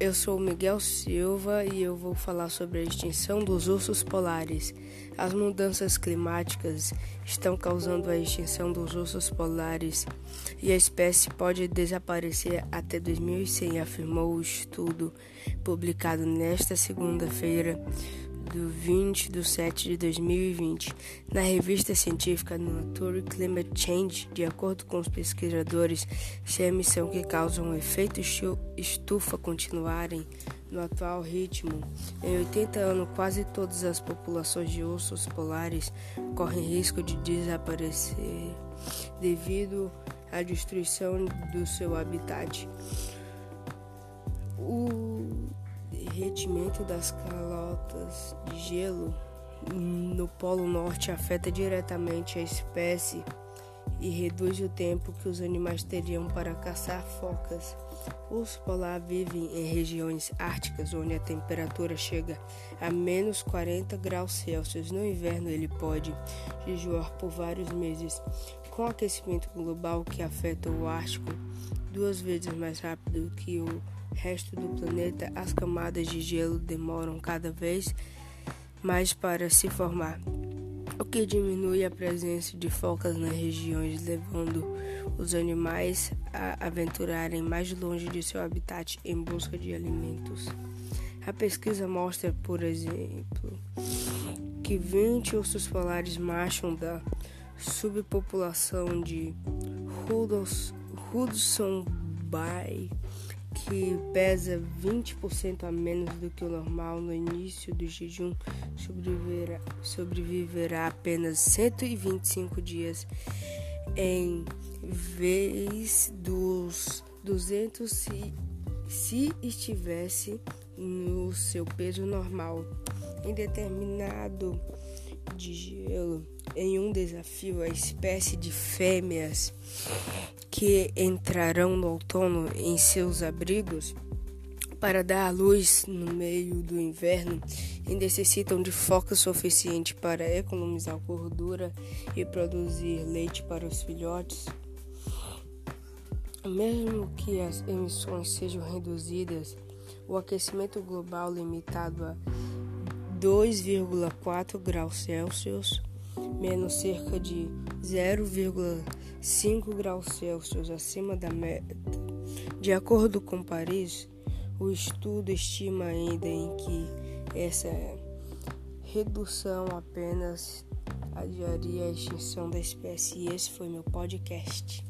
Eu sou Miguel Silva e eu vou falar sobre a extinção dos ursos polares. As mudanças climáticas estão causando a extinção dos ursos polares e a espécie pode desaparecer até 2100, afirmou o estudo publicado nesta segunda-feira do 20 de 7 de 2020 na revista científica Nature Climate Change, de acordo com os pesquisadores, se a emissão que causa um efeito estufa continuarem no atual ritmo, em 80 anos quase todas as populações de ursos polares correm risco de desaparecer devido à destruição do seu habitat. O derretimento das calotas de gelo no Polo Norte afeta diretamente a espécie e reduz o tempo que os animais teriam para caçar focas. Os polar vivem em regiões árticas onde a temperatura chega a menos 40 graus Celsius. No inverno, ele pode jejuar por vários meses. Com o aquecimento global que afeta o Ártico duas vezes mais rápido que o resto do planeta, as camadas de gelo demoram cada vez mais para se formar, o que diminui a presença de focas nas regiões, levando os animais a aventurarem mais longe de seu habitat em busca de alimentos. A pesquisa mostra, por exemplo, que 20 ursos polares machos da subpopulação de Hudson Bay que pesa 20% a menos do que o normal no início do jejum, sobreviverá, sobreviverá apenas 125 dias em vez dos 200 se, se estivesse no seu peso normal. Em determinado de gelo, em um desafio, a espécie de fêmeas que entrarão no outono em seus abrigos para dar à luz no meio do inverno e necessitam de foco suficiente para economizar gordura e produzir leite para os filhotes. Mesmo que as emissões sejam reduzidas, o aquecimento global limitado a 2,4 graus Celsius menos cerca de 0,5 graus Celsius acima da meta. De acordo com Paris, o estudo estima ainda em que essa redução apenas adiaria a extinção da espécie. E esse foi meu podcast.